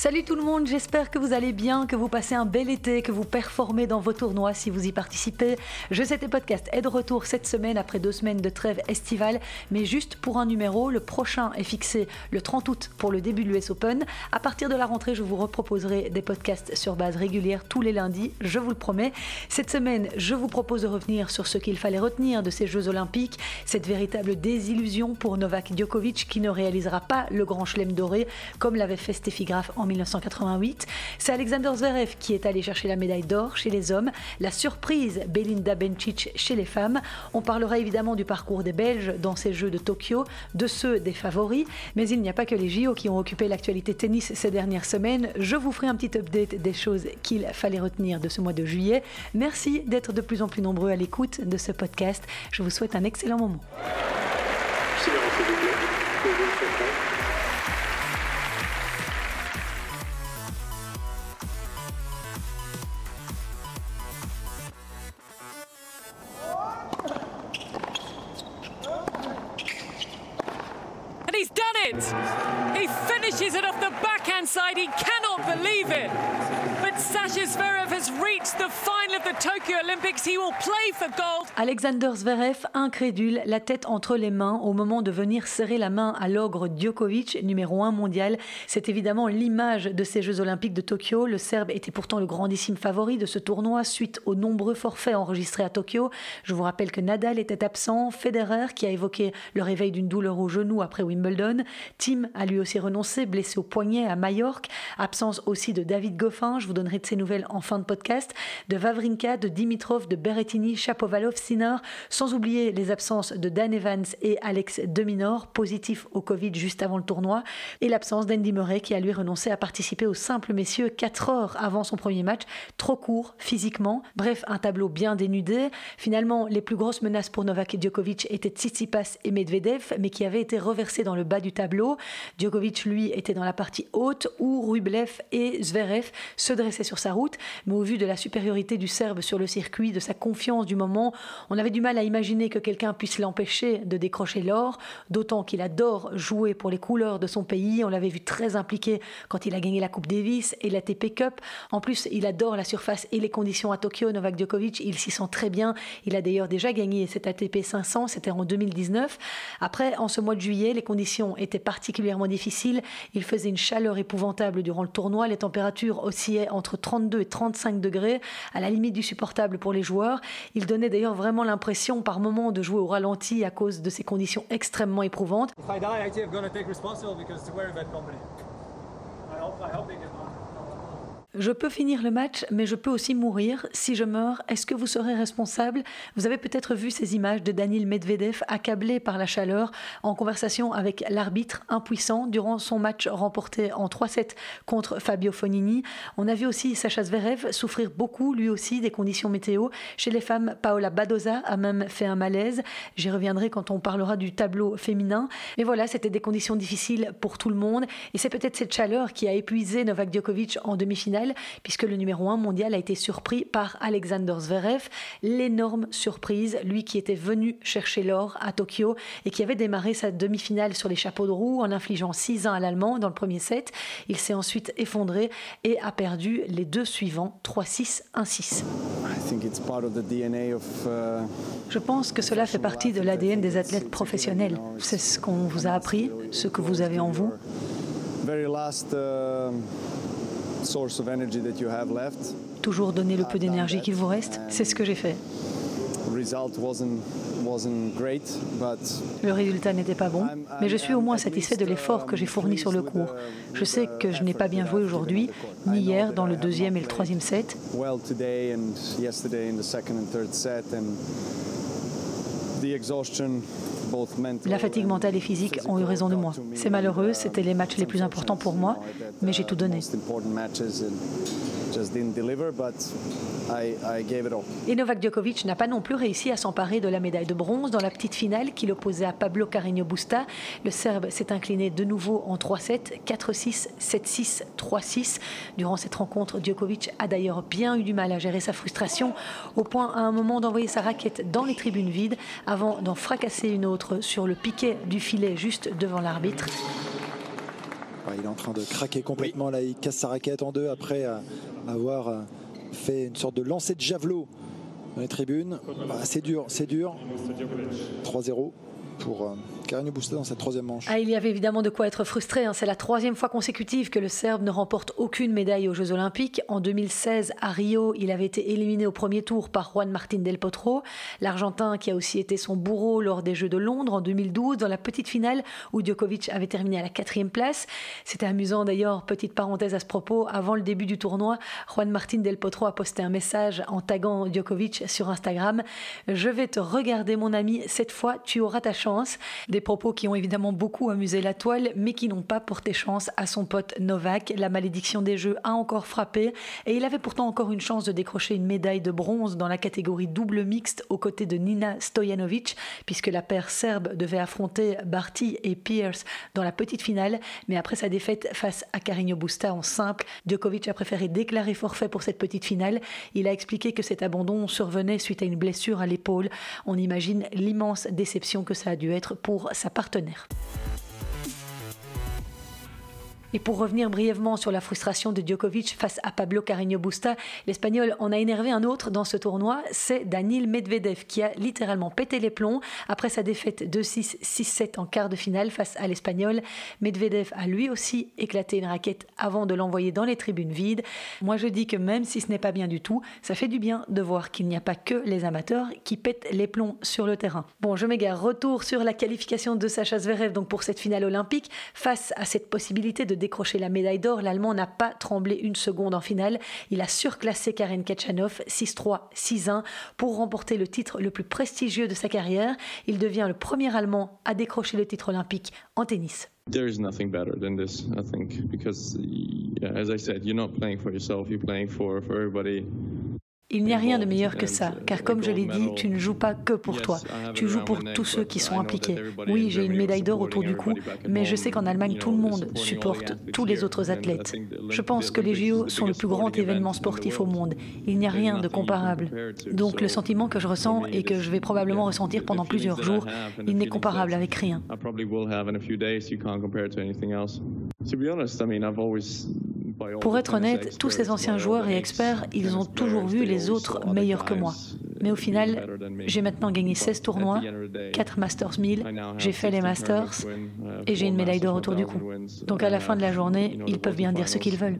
Salut tout le monde, j'espère que vous allez bien, que vous passez un bel été, que vous performez dans vos tournois si vous y participez. Je sais tes podcast est de retour cette semaine après deux semaines de trêve estivale, mais juste pour un numéro, le prochain est fixé le 30 août pour le début de l'US Open. À partir de la rentrée, je vous reproposerai des podcasts sur base régulière tous les lundis, je vous le promets. Cette semaine, je vous propose de revenir sur ce qu'il fallait retenir de ces Jeux Olympiques, cette véritable désillusion pour Novak Djokovic qui ne réalisera pas le grand chelem doré comme l'avait fait Steffi Graf en 1988. C'est Alexander Zverev qui est allé chercher la médaille d'or chez les hommes, la surprise Belinda Bencic chez les femmes. On parlera évidemment du parcours des Belges dans ces Jeux de Tokyo, de ceux des favoris, mais il n'y a pas que les JO qui ont occupé l'actualité tennis ces dernières semaines. Je vous ferai un petit update des choses qu'il fallait retenir de ce mois de juillet. Merci d'être de plus en plus nombreux à l'écoute de ce podcast. Je vous souhaite un excellent moment. Alexander Zverev, incrédule, la tête entre les mains au moment de venir serrer la main à l'ogre Djokovic, numéro 1 mondial. C'est évidemment l'image de ces Jeux Olympiques de Tokyo. Le Serbe était pourtant le grandissime favori de ce tournoi suite aux nombreux forfaits enregistrés à Tokyo. Je vous rappelle que Nadal était absent, Federer qui a évoqué le réveil d'une douleur au genou après Wimbledon, Tim a lui aussi renoncé, blessé au poignet à Majorque. Absence aussi de David Goffin, je vous donnerai de ses nouvelles en fin de podcast, de Vavrinka, de Dimitrov, de Berrettini, Chapovalov, Sinner, sans oublier les absences de Dan Evans et Alex Deminor, positifs au Covid juste avant le tournoi, et l'absence d'Andy Murray qui a lui renoncé à participer au simple messieurs 4 heures avant son premier match, trop court physiquement. Bref, un tableau bien dénudé. Finalement, les plus grosses menaces pour Novak Djokovic étaient Tsitsipas et Medvedev, mais qui avaient été reversés dans le bas du tableau. Djokovic, lui, était dans la partie haute où Rublev et Zverev se dressaient sur sa route. Mais au vu de la supériorité du Serbe sur le circuit, de sa confiance du moment, on avait du mal à imaginer que quelqu'un puisse l'empêcher de décrocher l'or, d'autant qu'il adore jouer pour les couleurs de son pays. On l'avait vu très impliqué quand il a gagné la Coupe Davis et la TP Cup. En plus, il adore la surface et les conditions à Tokyo. Novak Djokovic, il s'y sent très bien. Il a d'ailleurs déjà gagné cette ATP 500, c'était en 2019. Après, en ce mois de juillet, les conditions étaient particulièrement difficile. Il faisait une chaleur épouvantable durant le tournoi. Les températures oscillaient entre 32 et 35 degrés, à la limite du supportable pour les joueurs. Il donnait d'ailleurs vraiment l'impression par moments de jouer au ralenti à cause de ces conditions extrêmement éprouvantes. Je peux finir le match, mais je peux aussi mourir. Si je meurs, est-ce que vous serez responsable? Vous avez peut-être vu ces images de Daniel Medvedev accablé par la chaleur en conversation avec l'arbitre impuissant durant son match remporté en 3-7 contre Fabio Fonini. On a vu aussi Sacha Zverev souffrir beaucoup, lui aussi, des conditions météo. Chez les femmes, Paola Badoza a même fait un malaise. J'y reviendrai quand on parlera du tableau féminin. Mais voilà, c'était des conditions difficiles pour tout le monde. Et c'est peut-être cette chaleur qui a épuisé Novak Djokovic en demi-finale puisque le numéro 1 mondial a été surpris par Alexander Zverev. L'énorme surprise, lui qui était venu chercher l'or à Tokyo et qui avait démarré sa demi-finale sur les chapeaux de roue en infligeant 6-1 à l'Allemand dans le premier set. Il s'est ensuite effondré et a perdu les deux suivants, 3-6, 1-6. Uh, Je pense que cela fait partie de l'ADN des athlètes professionnels. C'est ce qu'on vous a appris, ce que vous avez en vous. Toujours donner le peu d'énergie qu'il vous reste, c'est ce que j'ai fait. Le résultat n'était pas bon, mais je suis au moins satisfait de l'effort que j'ai fourni sur le cours. Je sais que je n'ai pas bien joué aujourd'hui, ni hier dans le deuxième et le troisième set. La fatigue mentale et physique ont eu raison de moi. C'est malheureux, c'était les matchs les plus importants pour moi, mais j'ai tout donné. Et Novak Djokovic n'a pas non plus réussi à s'emparer de la médaille de bronze dans la petite finale qu'il opposait à Pablo Carreño Busta. Le Serbe s'est incliné de nouveau en 3-7, 4-6, 7-6, 3-6. Durant cette rencontre, Djokovic a d'ailleurs bien eu du mal à gérer sa frustration, au point à un moment d'envoyer sa raquette dans les tribunes vides avant d'en fracasser une autre sur le piquet du filet juste devant l'arbitre. il est en train de craquer complètement. Là, il casse sa raquette en deux après avoir fait une sorte de lancer de javelot dans les tribunes. Bah, c'est dur, c'est dur. 3-0 pour euh, Ah, il y avait évidemment de quoi être frustré. Hein. C'est la troisième fois consécutive que le Serbe ne remporte aucune médaille aux Jeux Olympiques. En 2016, à Rio, il avait été éliminé au premier tour par Juan Martín del Potro, l'Argentin qui a aussi été son bourreau lors des Jeux de Londres en 2012, dans la petite finale où Djokovic avait terminé à la quatrième place. C'était amusant d'ailleurs, petite parenthèse à ce propos, avant le début du tournoi, Juan Martín del Potro a posté un message en taguant Djokovic sur Instagram. Je vais te regarder mon ami, cette fois tu auras ta chance propos qui ont évidemment beaucoup amusé la toile, mais qui n'ont pas porté chance à son pote Novak. La malédiction des Jeux a encore frappé, et il avait pourtant encore une chance de décrocher une médaille de bronze dans la catégorie double mixte aux côtés de Nina Stojanovic, puisque la paire serbe devait affronter Barty et Pierce dans la petite finale. Mais après sa défaite face à Carreño Busta en simple, Djokovic a préféré déclarer forfait pour cette petite finale. Il a expliqué que cet abandon survenait suite à une blessure à l'épaule. On imagine l'immense déception que ça a dû être pour sa partenaire. Et pour revenir brièvement sur la frustration de Djokovic face à Pablo Carreño Busta, l'Espagnol en a énervé un autre dans ce tournoi, c'est Daniil Medvedev qui a littéralement pété les plombs après sa défaite 2-6, 6-7 en quart de finale face à l'Espagnol. Medvedev a lui aussi éclaté une raquette avant de l'envoyer dans les tribunes vides. Moi je dis que même si ce n'est pas bien du tout, ça fait du bien de voir qu'il n'y a pas que les amateurs qui pètent les plombs sur le terrain. Bon, je m'égare. Retour sur la qualification de Sacha Zverev donc pour cette finale olympique face à cette possibilité de décrocher la médaille d'or, l'Allemand n'a pas tremblé une seconde en finale. Il a surclassé Karen Kachanov 6-3, 6-1 pour remporter le titre le plus prestigieux de sa carrière. Il devient le premier Allemand à décrocher le titre olympique en tennis. There is nothing better than this, I think, because, as I said, you're not playing for yourself, you're playing for, for everybody. Il n'y a rien de meilleur que ça, car comme je l'ai dit, tu ne joues pas que pour toi, tu joues pour tous ceux qui sont impliqués. Oui, j'ai une médaille d'or autour du cou, mais je sais qu'en Allemagne, tout le monde supporte tous les autres athlètes. Je pense que les JO sont le plus grand événement sportif au monde. Il n'y a rien de comparable. Donc le sentiment que je ressens et que je vais probablement ressentir pendant plusieurs jours, il n'est comparable avec rien. Pour être honnête, tous ces anciens joueurs et experts, ils ont toujours vu les autres meilleurs que moi. Mais au final, j'ai maintenant gagné 16 tournois, 4 Masters 1000, j'ai fait les Masters et j'ai une médaille d'or autour du cou. Donc à la fin de la journée, ils peuvent bien dire ce qu'ils veulent.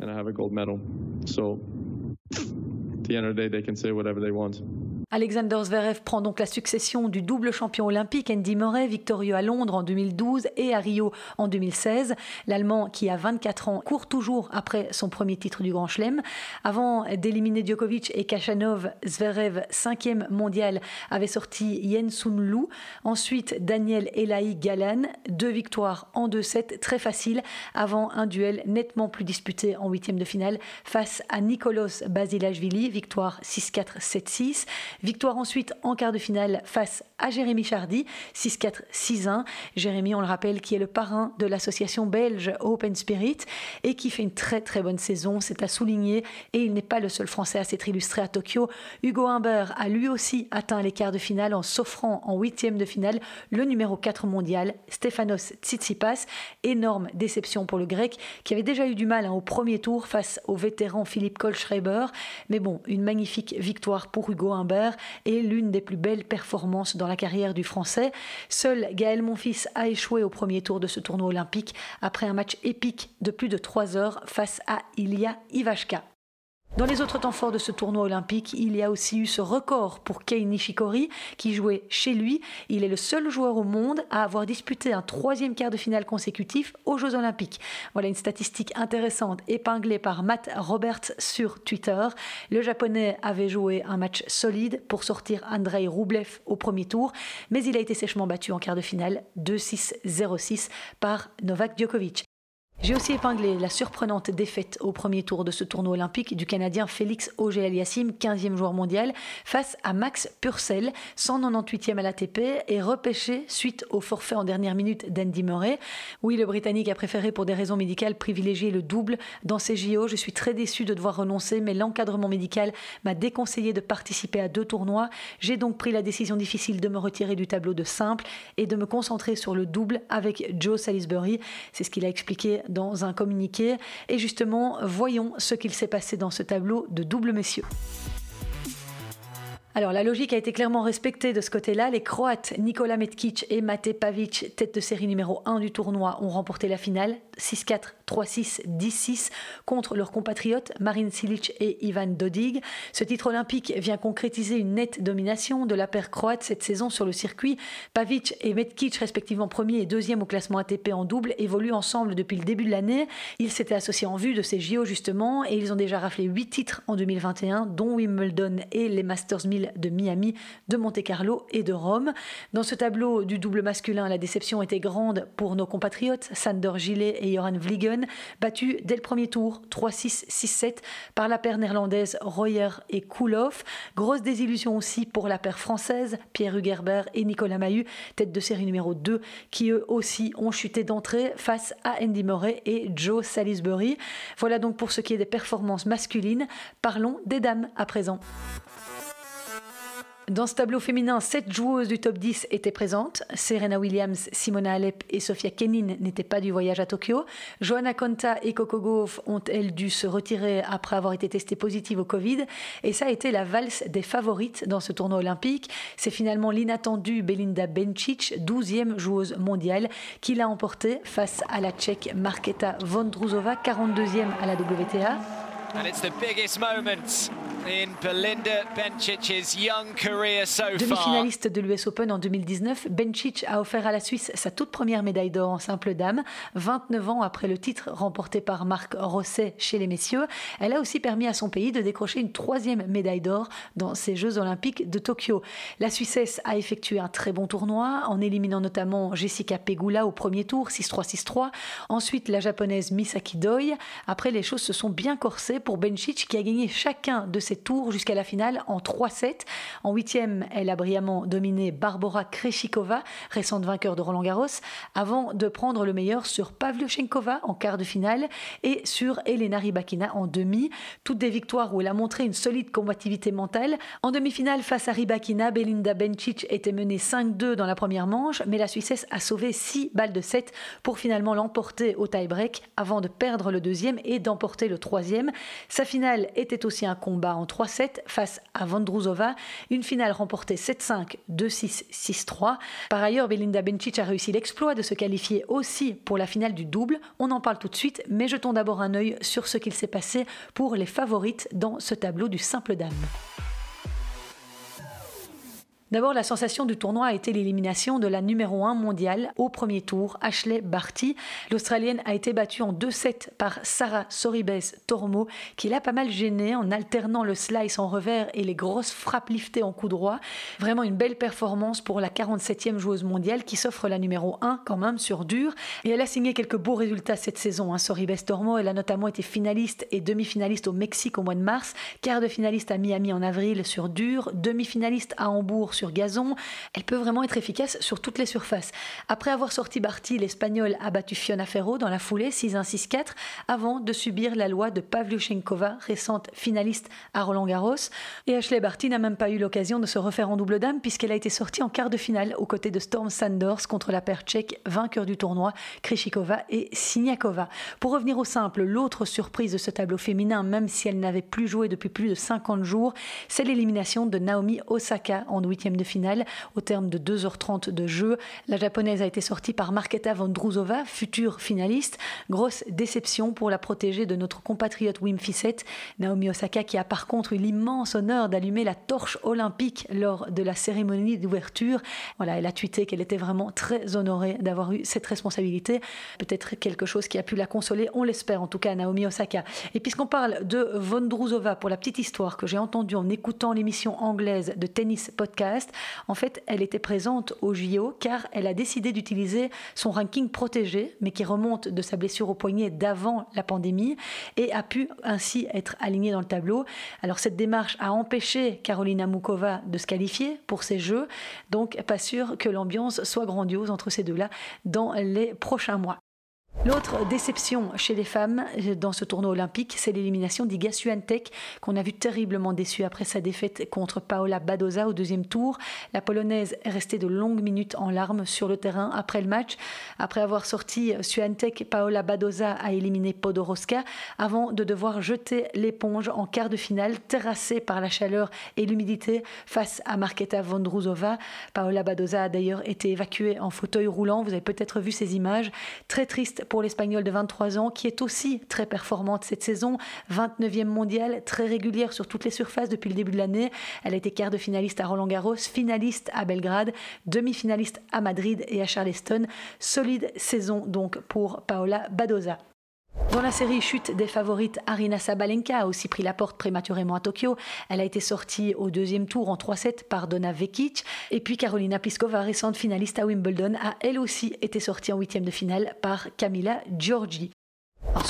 Alexander Zverev prend donc la succession du double champion olympique Andy Murray, victorieux à Londres en 2012 et à Rio en 2016. L'Allemand, qui a 24 ans, court toujours après son premier titre du Grand Chelem. Avant d'éliminer Djokovic et Kachanov, Zverev, cinquième mondial, avait sorti Yen Sun Lu. Ensuite, Daniel Elahi Galan, deux victoires en 2-7, très facile, avant un duel nettement plus disputé en huitième de finale face à Nicolas Basilashvili, victoire 6-4, 7-6. Victoire ensuite en quart de finale face à Jérémy Chardy, 6-4, 6-1. Jérémy, on le rappelle, qui est le parrain de l'association belge Open Spirit et qui fait une très très bonne saison, c'est à souligner. Et il n'est pas le seul Français à s'être illustré à Tokyo. Hugo Humbert a lui aussi atteint les quarts de finale en s'offrant en huitième de finale le numéro 4 mondial, Stefanos Tsitsipas. Énorme déception pour le grec qui avait déjà eu du mal hein, au premier tour face au vétéran Philippe Kohlschreiber. Mais bon, une magnifique victoire pour Hugo Humbert et l'une des plus belles performances dans la carrière du Français. Seul Gaël Monfils a échoué au premier tour de ce tournoi olympique après un match épique de plus de 3 heures face à Ilya Ivashka. Dans les autres temps forts de ce tournoi olympique, il y a aussi eu ce record pour Kei Nishikori qui jouait chez lui. Il est le seul joueur au monde à avoir disputé un troisième quart de finale consécutif aux Jeux olympiques. Voilà une statistique intéressante épinglée par Matt Roberts sur Twitter. Le japonais avait joué un match solide pour sortir Andrei Rublev au premier tour, mais il a été sèchement battu en quart de finale 2-6-0-6 par Novak Djokovic. J'ai aussi épinglé la surprenante défaite au premier tour de ce tournoi olympique du Canadien Félix Auger-Aliassime, 15e joueur mondial, face à Max Purcell, 198e à l'ATP et repêché suite au forfait en dernière minute d'Andy Murray. Oui, le Britannique a préféré pour des raisons médicales privilégier le double dans ses JO. Je suis très déçu de devoir renoncer, mais l'encadrement médical m'a déconseillé de participer à deux tournois. J'ai donc pris la décision difficile de me retirer du tableau de simple et de me concentrer sur le double avec Joe Salisbury. C'est ce qu'il a expliqué dans un communiqué. Et justement, voyons ce qu'il s'est passé dans ce tableau de double messieurs. Alors la logique a été clairement respectée de ce côté-là. Les Croates Nikola Metkic et Mate Pavic, tête de série numéro 1 du tournoi, ont remporté la finale 6-4, 3-6, 10-6 contre leurs compatriotes Marin Silic et Ivan Dodig. Ce titre olympique vient concrétiser une nette domination de la paire croate cette saison sur le circuit. Pavic et Metkic, respectivement premier et deuxième au classement ATP en double, évoluent ensemble depuis le début de l'année. Ils s'étaient associés en vue de ces JO justement et ils ont déjà raflé 8 titres en 2021, dont Wimbledon et les Masters 1000 de Miami, de Monte Carlo et de Rome. Dans ce tableau du double masculin, la déception était grande pour nos compatriotes, Sander Gillet et Joran Vliegen, battus dès le premier tour 3-6, 6-7 par la paire néerlandaise Royer et Koulhoff. Grosse désillusion aussi pour la paire française, Pierre Hugerbert et Nicolas Mahut, tête de série numéro 2, qui eux aussi ont chuté d'entrée face à Andy Murray et Joe Salisbury. Voilà donc pour ce qui est des performances masculines. Parlons des dames à présent. Dans ce tableau féminin, sept joueuses du top 10 étaient présentes. Serena Williams, Simona Alep et Sofia Kenin n'étaient pas du voyage à Tokyo. Johanna Konta et Coco Gauff ont, elles, dû se retirer après avoir été testées positives au Covid. Et ça a été la valse des favorites dans ce tournoi olympique. C'est finalement l'inattendue Belinda Bencic, 12e joueuse mondiale, qui l'a emporté face à la Tchèque Marketa Vondrouzova, 42e à la WTA. And it's the biggest moment in Belinda Bencic's young career so far. Demi-finaliste de l'US Open en 2019, Bencic a offert à la Suisse sa toute première médaille d'or en simple dame, 29 ans après le titre remporté par Marc Rosset chez les messieurs. Elle a aussi permis à son pays de décrocher une troisième médaille d'or dans ces Jeux olympiques de Tokyo. La Suissesse a effectué un très bon tournoi en éliminant notamment Jessica Pegula au premier tour, 6-3, 6-3. Ensuite, la japonaise Misaki Doi. Après, les choses se sont bien corsées pour Bencic qui a gagné chacun de ses tours jusqu'à la finale en 3-7. En huitième, elle a brillamment dominé Barbara Kreshikova, récente vainqueur de Roland Garros, avant de prendre le meilleur sur Pavlyuchenkova en quart de finale et sur Elena Rybakina en demi. Toutes des victoires où elle a montré une solide combativité mentale. En demi-finale face à Rybakina, Belinda Bencic était menée 5-2 dans la première manche, mais la Suissesse a sauvé 6 balles de 7 pour finalement l'emporter au tie-break avant de perdre le deuxième et d'emporter le troisième. Sa finale était aussi un combat en 3-7 face à Vondrouzova, une finale remportée 7-5, 2-6, 6-3. Par ailleurs, Belinda Bencic a réussi l'exploit de se qualifier aussi pour la finale du double. On en parle tout de suite, mais jetons d'abord un œil sur ce qu'il s'est passé pour les favorites dans ce tableau du simple dame. D'abord, la sensation du tournoi a été l'élimination de la numéro 1 mondiale au premier tour, Ashley Barty. L'Australienne a été battue en 2-7 par Sarah Soribes Tormo, qui l'a pas mal gênée en alternant le slice en revers et les grosses frappes liftées en coup droit. Vraiment une belle performance pour la 47e joueuse mondiale qui s'offre la numéro 1 quand même sur dur. Et elle a signé quelques beaux résultats cette saison. Hein. Soribes Tormo, elle a notamment été finaliste et demi-finaliste au Mexique au mois de mars, quart de finaliste à Miami en avril sur dur, demi-finaliste à Hambourg sur gazon. Elle peut vraiment être efficace sur toutes les surfaces. Après avoir sorti Barty, l'Espagnol a battu Fiona Ferro dans la foulée 6-1-6-4 avant de subir la loi de Pavlyuchenkova, récente finaliste à Roland Garros. Et Ashley Barty n'a même pas eu l'occasion de se refaire en double dame puisqu'elle a été sortie en quart de finale aux côtés de Storm Sanders contre la paire tchèque vainqueur du tournoi, Krishikova et Siniakova. Pour revenir au simple, l'autre surprise de ce tableau féminin, même si elle n'avait plus joué depuis plus de 50 jours, c'est l'élimination de Naomi Osaka en huitième de finale. Au terme de 2h30 de jeu, la japonaise a été sortie par Marketa Vondrouzova, future finaliste. Grosse déception pour la protégée de notre compatriote Wim Fissett. Naomi Osaka qui a par contre eu l'immense honneur d'allumer la torche olympique lors de la cérémonie d'ouverture. Voilà, elle a tweeté qu'elle était vraiment très honorée d'avoir eu cette responsabilité. Peut-être quelque chose qui a pu la consoler, on l'espère en tout cas, Naomi Osaka. Et puisqu'on parle de Vondrouzova, pour la petite histoire que j'ai entendue en écoutant l'émission anglaise de Tennis Podcast, en fait, elle était présente au JO car elle a décidé d'utiliser son ranking protégé, mais qui remonte de sa blessure au poignet d'avant la pandémie, et a pu ainsi être alignée dans le tableau. Alors cette démarche a empêché Carolina Mukova de se qualifier pour ces Jeux, donc pas sûr que l'ambiance soit grandiose entre ces deux-là dans les prochains mois. L'autre déception chez les femmes euh, dans ce tournoi olympique, c'est l'élimination d'Iga Swiatek, qu'on a vu terriblement déçue après sa défaite contre Paola Badoza au deuxième tour. La Polonaise est restée de longues minutes en larmes sur le terrain après le match. Après avoir sorti Swiatek, Paola Badoza a éliminé Podoroska avant de devoir jeter l'éponge en quart de finale, terrassée par la chaleur et l'humidité face à Marketa Vondrouzova. Paola Badoza a d'ailleurs été évacuée en fauteuil roulant. Vous avez peut-être vu ces images. Très triste pour l'Espagnol de 23 ans, qui est aussi très performante cette saison, 29e mondiale, très régulière sur toutes les surfaces depuis le début de l'année. Elle a été quart de finaliste à Roland Garros, finaliste à Belgrade, demi-finaliste à Madrid et à Charleston. Solide saison donc pour Paola Badoza. Dans la série chute des favorites, Arina Sabalenka a aussi pris la porte prématurément à Tokyo. Elle a été sortie au deuxième tour en 3-7 par Donna Vekic. Et puis Carolina Pliskova, récente finaliste à Wimbledon, a elle aussi été sortie en huitième de finale par Camila Giorgi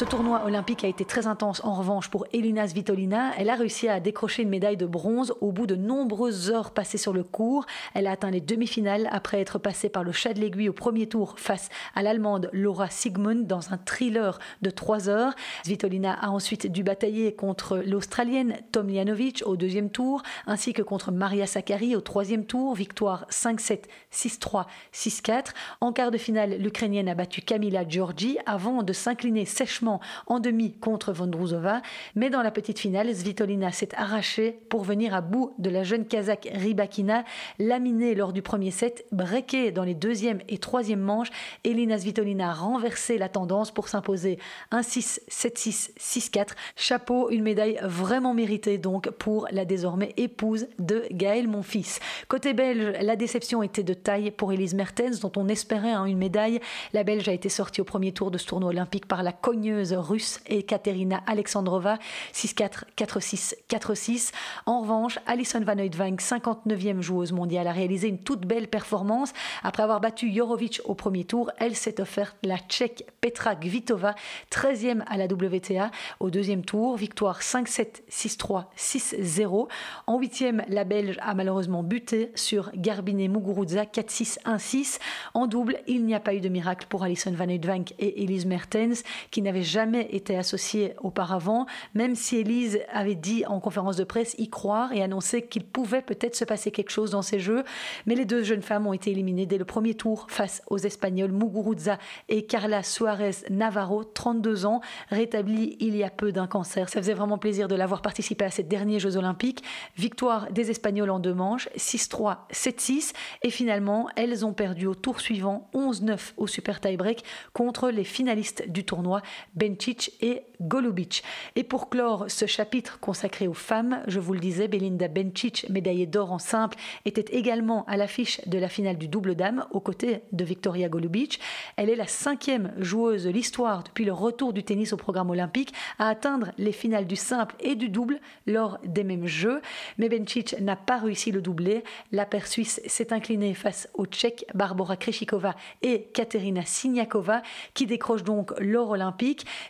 ce tournoi olympique a été très intense en revanche pour Elina Svitolina. Elle a réussi à décrocher une médaille de bronze au bout de nombreuses heures passées sur le cours. Elle a atteint les demi-finales après être passée par le chat de l'aiguille au premier tour face à l'Allemande Laura Sigmund dans un thriller de 3 heures. Svitolina a ensuite dû batailler contre l'Australienne Tomljanovic au deuxième tour ainsi que contre Maria Sakkari au troisième tour. Victoire 5-7, 6-3, 6-4. En quart de finale, l'Ukrainienne a battu Kamila Georgi avant de s'incliner sèchement en demi contre Vondrouzova, mais dans la petite finale, Svitolina s'est arrachée pour venir à bout de la jeune Kazakh Rybakina, laminée lors du premier set, breakée dans les deuxième et troisième manches. Elina Svitolina a renversé la tendance pour s'imposer 1-6, 7-6, 6-4. Chapeau, une médaille vraiment méritée donc pour la désormais épouse de Gaël Monfils. Côté belge, la déception était de taille pour Elise Mertens, dont on espérait hein, une médaille. La Belge a été sortie au premier tour de ce tournoi olympique par la cogneuse russe Ekaterina Alexandrova 6-4, 4-6, 4-6. En revanche, Alison Van Oudvank, 59e joueuse mondiale, a réalisé une toute belle performance. Après avoir battu Jorovic au premier tour, elle s'est offerte la Tchèque Petra Kvitova, 13e à la WTA au deuxième tour. Victoire 5-7, 6-3, 6-0. En huitième, la Belge a malheureusement buté sur Garbine Muguruza 4-6, 1-6. En double, il n'y a pas eu de miracle pour Alison Van Oudvank et Elise Mertens qui n'avaient jamais été associés auparavant, même si Elise avait dit en conférence de presse y croire et annoncer qu'il pouvait peut-être se passer quelque chose dans ces jeux. Mais les deux jeunes femmes ont été éliminées dès le premier tour face aux Espagnols Muguruza et Carla Suarez Navarro, 32 ans, rétablie il y a peu d'un cancer. Ça faisait vraiment plaisir de l'avoir participé à ces derniers Jeux Olympiques. Victoire des Espagnols en deux manches, 6-3, 7-6. Et finalement, elles ont perdu au tour suivant 11-9 au super tie-break contre les finalistes du tournoi, Bencic et Golubic. Et pour clore ce chapitre consacré aux femmes, je vous le disais, Belinda Bencic, médaillée d'or en simple, était également à l'affiche de la finale du double dame aux côtés de Victoria Golubic. Elle est la cinquième joueuse de l'histoire depuis le retour du tennis au programme olympique à atteindre les finales du simple et du double lors des mêmes Jeux. Mais Bencic n'a pas réussi le doublé. La paire suisse s'est inclinée face aux Tchèques Barbara Kreshikova et Katerina Siniakova qui décrochent donc l'or olympique.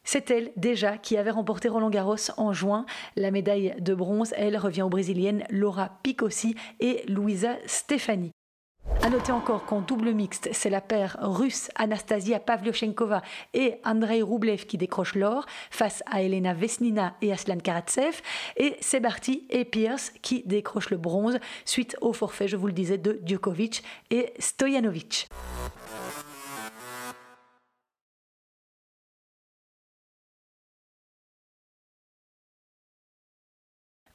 C'est elle déjà qui avait remporté Roland Garros en juin. La médaille de bronze, elle, revient aux Brésiliennes Laura Picossi et Louisa Stefani. À noter encore qu'en double mixte, c'est la paire russe Anastasia Pavlyuchenkova et Andrei Rublev qui décrochent l'or face à Elena Vesnina et Aslan Karatsev. Et c'est Barty et Pierce qui décrochent le bronze suite au forfait, je vous le disais, de Djokovic et Stojanovic.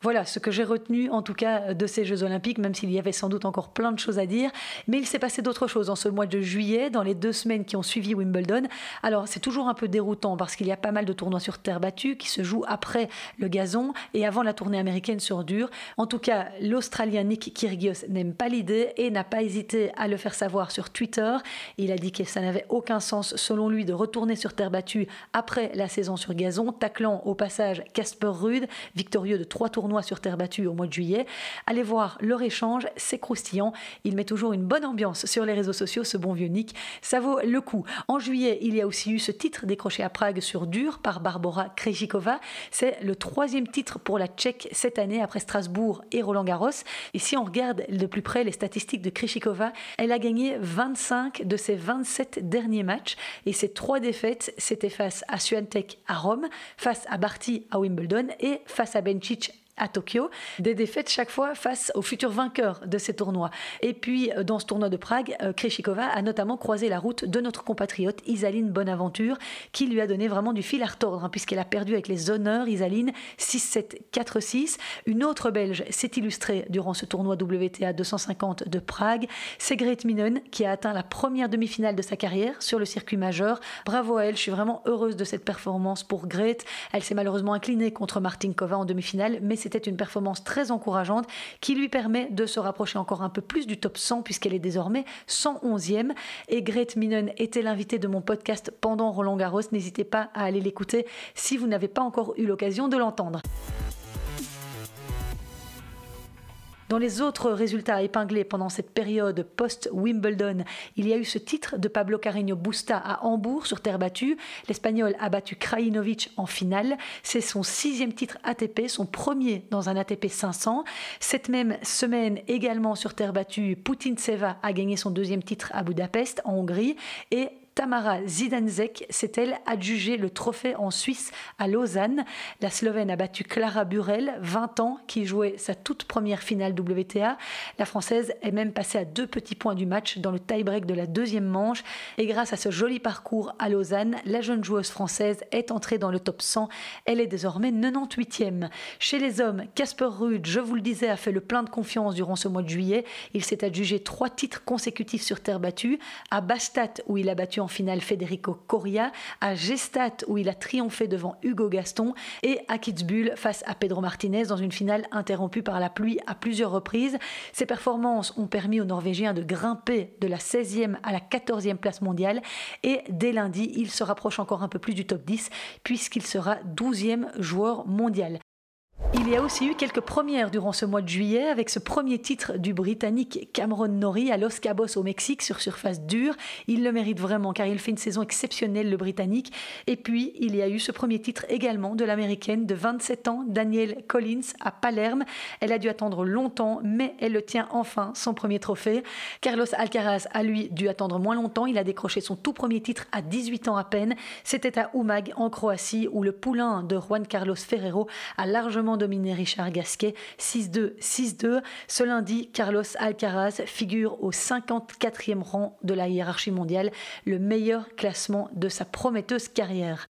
Voilà ce que j'ai retenu en tout cas de ces Jeux Olympiques, même s'il y avait sans doute encore plein de choses à dire. Mais il s'est passé d'autres choses en ce mois de juillet, dans les deux semaines qui ont suivi Wimbledon. Alors c'est toujours un peu déroutant parce qu'il y a pas mal de tournois sur terre battue qui se jouent après le gazon et avant la tournée américaine sur dur. En tout cas, l'Australien Nick Kyrgios n'aime pas l'idée et n'a pas hésité à le faire savoir sur Twitter. Il a dit que ça n'avait aucun sens selon lui de retourner sur terre battue après la saison sur gazon, taclant au passage Casper Ruud, victorieux de trois tournois sur terre battue au mois de juillet. Allez voir leur échange, c'est croustillant. Il met toujours une bonne ambiance sur les réseaux sociaux, ce bon vieux Nick. Ça vaut le coup. En juillet, il y a aussi eu ce titre décroché à Prague sur dur par Barbara Krejcikova. C'est le troisième titre pour la Tchèque cette année après Strasbourg et Roland Garros. Et si on regarde de plus près les statistiques de Krejcikova, elle a gagné 25 de ses 27 derniers matchs et ses trois défaites, c'était face à Swiatek à Rome, face à Barty à Wimbledon et face à Bencic à Tokyo, des défaites chaque fois face aux futurs vainqueurs de ces tournois. Et puis, euh, dans ce tournoi de Prague, euh, Kreshikova a notamment croisé la route de notre compatriote Isaline Bonaventure, qui lui a donné vraiment du fil à retordre, hein, puisqu'elle a perdu avec les honneurs Isaline 6-7, 4-6. Une autre Belge s'est illustrée durant ce tournoi WTA 250 de Prague. C'est Grete Minen, qui a atteint la première demi-finale de sa carrière sur le circuit majeur. Bravo à elle, je suis vraiment heureuse de cette performance pour Grete. Elle s'est malheureusement inclinée contre Martinkova en demi-finale, mais c'était une performance très encourageante qui lui permet de se rapprocher encore un peu plus du top 100 puisqu'elle est désormais 111e. Et Grete Minen était l'invitée de mon podcast pendant Roland Garros. N'hésitez pas à aller l'écouter si vous n'avez pas encore eu l'occasion de l'entendre. Dans les autres résultats épinglés pendant cette période post-Wimbledon, il y a eu ce titre de Pablo Carreño Busta à Hambourg sur terre battue. L'Espagnol a battu Krajinovic en finale. C'est son sixième titre ATP, son premier dans un ATP 500. Cette même semaine, également sur terre battue, Putin-Seva a gagné son deuxième titre à Budapest, en Hongrie. Et Tamara Zidanzek s'est-elle adjugé le trophée en Suisse à Lausanne. La Slovène a battu Clara Burel, 20 ans, qui jouait sa toute première finale WTA. La Française est même passée à deux petits points du match dans le tie-break de la deuxième manche. Et grâce à ce joli parcours à Lausanne, la jeune joueuse française est entrée dans le top 100. Elle est désormais 98e. Chez les hommes, Casper Ruud, je vous le disais, a fait le plein de confiance durant ce mois de juillet. Il s'est adjugé trois titres consécutifs sur terre battue. À Bastat, où il a battu en finale Federico Coria, à Gestat où il a triomphé devant Hugo Gaston et à Kitzbühel face à Pedro Martinez dans une finale interrompue par la pluie à plusieurs reprises. Ces performances ont permis aux Norvégiens de grimper de la 16e à la 14e place mondiale et dès lundi, il se rapproche encore un peu plus du top 10 puisqu'il sera 12e joueur mondial. Il y a aussi eu quelques premières durant ce mois de juillet avec ce premier titre du Britannique Cameron Norrie à Los Cabos au Mexique sur surface dure. Il le mérite vraiment car il fait une saison exceptionnelle le Britannique. Et puis il y a eu ce premier titre également de l'américaine de 27 ans Danielle Collins à Palerme. Elle a dû attendre longtemps mais elle le tient enfin son premier trophée. Carlos Alcaraz a lui dû attendre moins longtemps. Il a décroché son tout premier titre à 18 ans à peine. C'était à Umag en Croatie où le poulain de Juan Carlos Ferrero a largement dominé Richard Gasquet 6-2, 6-2. Ce lundi, Carlos Alcaraz figure au 54e rang de la hiérarchie mondiale, le meilleur classement de sa prometteuse carrière.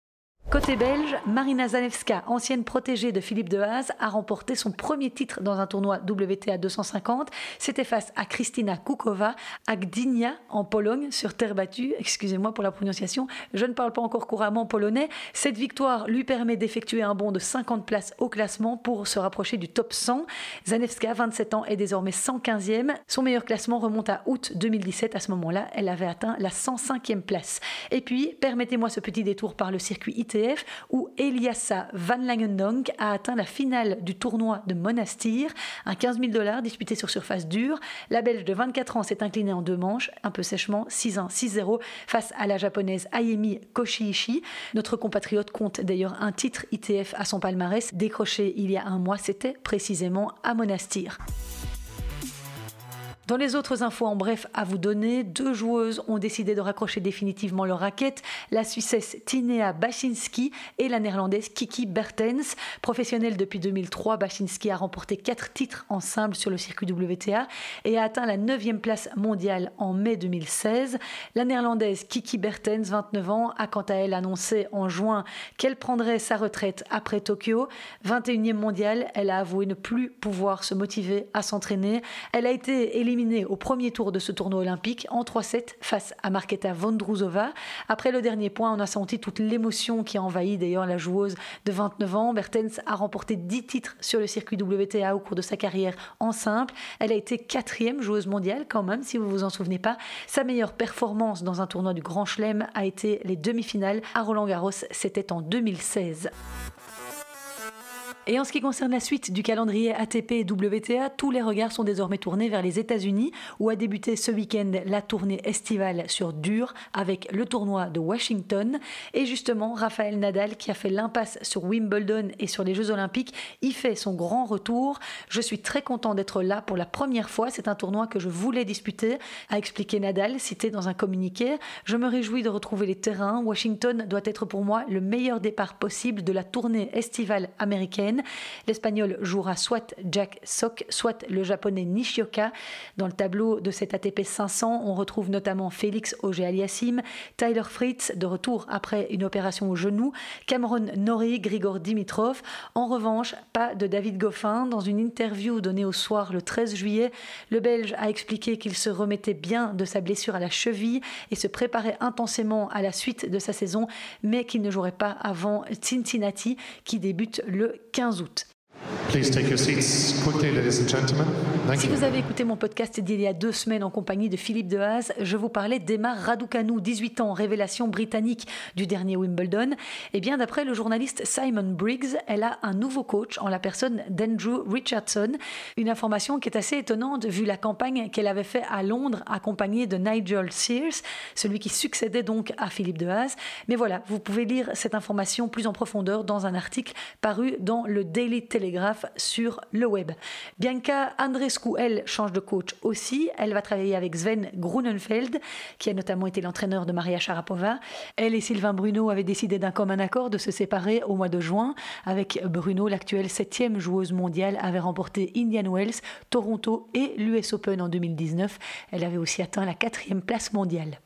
Côté belge, Marina Zanevska, ancienne protégée de Philippe de Haas, a remporté son premier titre dans un tournoi WTA 250. C'était face à Kristina Kukova à Gdynia en Pologne sur terre battue. Excusez-moi pour la prononciation, je ne parle pas encore couramment polonais. Cette victoire lui permet d'effectuer un bond de 50 places au classement pour se rapprocher du top 100. Zanevska, 27 ans, est désormais 115e. Son meilleur classement remonte à août 2017. À ce moment-là, elle avait atteint la 105e place. Et puis, permettez-moi ce petit détour par le circuit ITF où Eliassa Van Langendonk a atteint la finale du tournoi de Monastir, un 15 000 dollars disputé sur surface dure. La Belge de 24 ans s'est inclinée en deux manches, un peu sèchement, 6-1, 6-0 face à la japonaise Ayemi Koshiishi. Notre compatriote compte d'ailleurs un titre ITF à son palmarès décroché il y a un mois, c'était précisément à Monastir. Dans les autres infos en bref à vous donner, deux joueuses ont décidé de raccrocher définitivement leur raquette, la Suissesse Tinea Bachinski et la Néerlandaise Kiki Bertens. Professionnelle depuis 2003, Bachinski a remporté quatre titres en simple sur le circuit WTA et a atteint la 9e place mondiale en mai 2016. La Néerlandaise Kiki Bertens, 29 ans, a quant à elle annoncé en juin qu'elle prendrait sa retraite après Tokyo. 21e mondiale, elle a avoué ne plus pouvoir se motiver à s'entraîner. Elle a été éliminée au premier tour de ce tournoi olympique en 3-7 face à Marketa Vondrouzova. Après le dernier point, on a senti toute l'émotion qui a envahi d'ailleurs la joueuse de 29 ans. Bertens a remporté 10 titres sur le circuit WTA au cours de sa carrière en simple. Elle a été quatrième joueuse mondiale quand même, si vous vous en souvenez pas. Sa meilleure performance dans un tournoi du Grand Chelem a été les demi-finales à Roland Garros. C'était en 2016. Et en ce qui concerne la suite du calendrier ATP et WTA, tous les regards sont désormais tournés vers les États-Unis, où a débuté ce week-end la tournée estivale sur dur avec le tournoi de Washington. Et justement, Raphaël Nadal, qui a fait l'impasse sur Wimbledon et sur les Jeux Olympiques, y fait son grand retour. Je suis très content d'être là pour la première fois. C'est un tournoi que je voulais disputer, a expliqué Nadal, cité dans un communiqué. Je me réjouis de retrouver les terrains. Washington doit être pour moi le meilleur départ possible de la tournée estivale américaine. L'Espagnol jouera soit Jack Sock, soit le Japonais Nishioka. Dans le tableau de cet ATP 500, on retrouve notamment Félix Auger-Aliassime, Tyler Fritz, de retour après une opération au genou, Cameron Norrie, Grigor Dimitrov. En revanche, pas de David Goffin. Dans une interview donnée au soir le 13 juillet, le Belge a expliqué qu'il se remettait bien de sa blessure à la cheville et se préparait intensément à la suite de sa saison, mais qu'il ne jouerait pas avant Cincinnati qui débute le 15 15 août. Please take your seats quickly, ladies and gentlemen. Thank Si you. vous avez écouté mon podcast d'il y a deux semaines en compagnie de Philippe Dehaze, je vous parlais d'Emma Raducanu, 18 ans, révélation britannique du dernier Wimbledon. Et bien, d'après le journaliste Simon Briggs, elle a un nouveau coach en la personne d'Andrew Richardson. Une information qui est assez étonnante vu la campagne qu'elle avait fait à Londres, accompagnée de Nigel Sears, celui qui succédait donc à Philippe Dehaze. Mais voilà, vous pouvez lire cette information plus en profondeur dans un article paru dans le Daily Telegraph sur le web. Bianca Andrescu, elle, change de coach aussi. Elle va travailler avec Sven Grunenfeld, qui a notamment été l'entraîneur de Maria Sharapova. Elle et Sylvain Bruno avaient décidé d'un commun accord de se séparer au mois de juin. Avec Bruno, l'actuelle septième joueuse mondiale avait remporté Indian Wells, Toronto et l'US Open en 2019. Elle avait aussi atteint la quatrième place mondiale.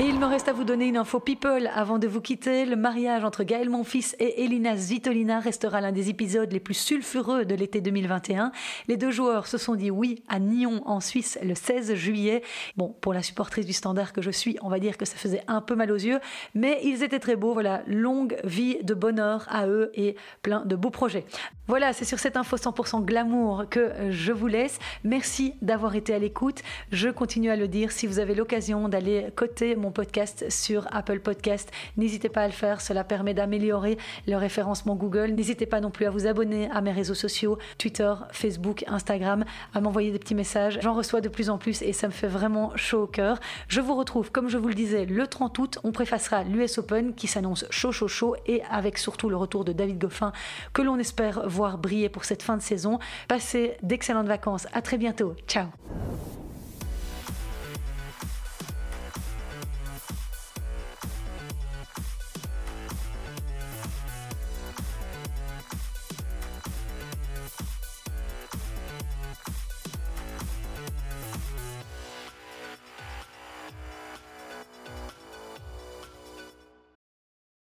Et il me reste à vous donner une info people avant de vous quitter. Le mariage entre Gaël Monfils et Elina Svitolina restera l'un des épisodes les plus sulfureux de l'été 2021. Les deux joueurs se sont dit oui à Nyon en Suisse le 16 juillet. Bon, pour la supportrice du standard que je suis, on va dire que ça faisait un peu mal aux yeux, mais ils étaient très beaux. Voilà, longue vie de bonheur à eux et plein de beaux projets. Voilà, c'est sur cette info 100% glamour que je vous laisse. Merci d'avoir été à l'écoute. Je continue à le dire, si vous avez l'occasion d'aller mon podcast sur Apple Podcast, n'hésitez pas à le faire. Cela permet d'améliorer le référencement Google. N'hésitez pas non plus à vous abonner à mes réseaux sociaux, Twitter, Facebook, Instagram, à m'envoyer des petits messages. J'en reçois de plus en plus et ça me fait vraiment chaud au cœur. Je vous retrouve, comme je vous le disais, le 30 août. On préfacera l'US Open qui s'annonce chaud, chaud, chaud et avec surtout le retour de David Goffin que l'on espère voir briller pour cette fin de saison. Passez d'excellentes vacances. À très bientôt. Ciao.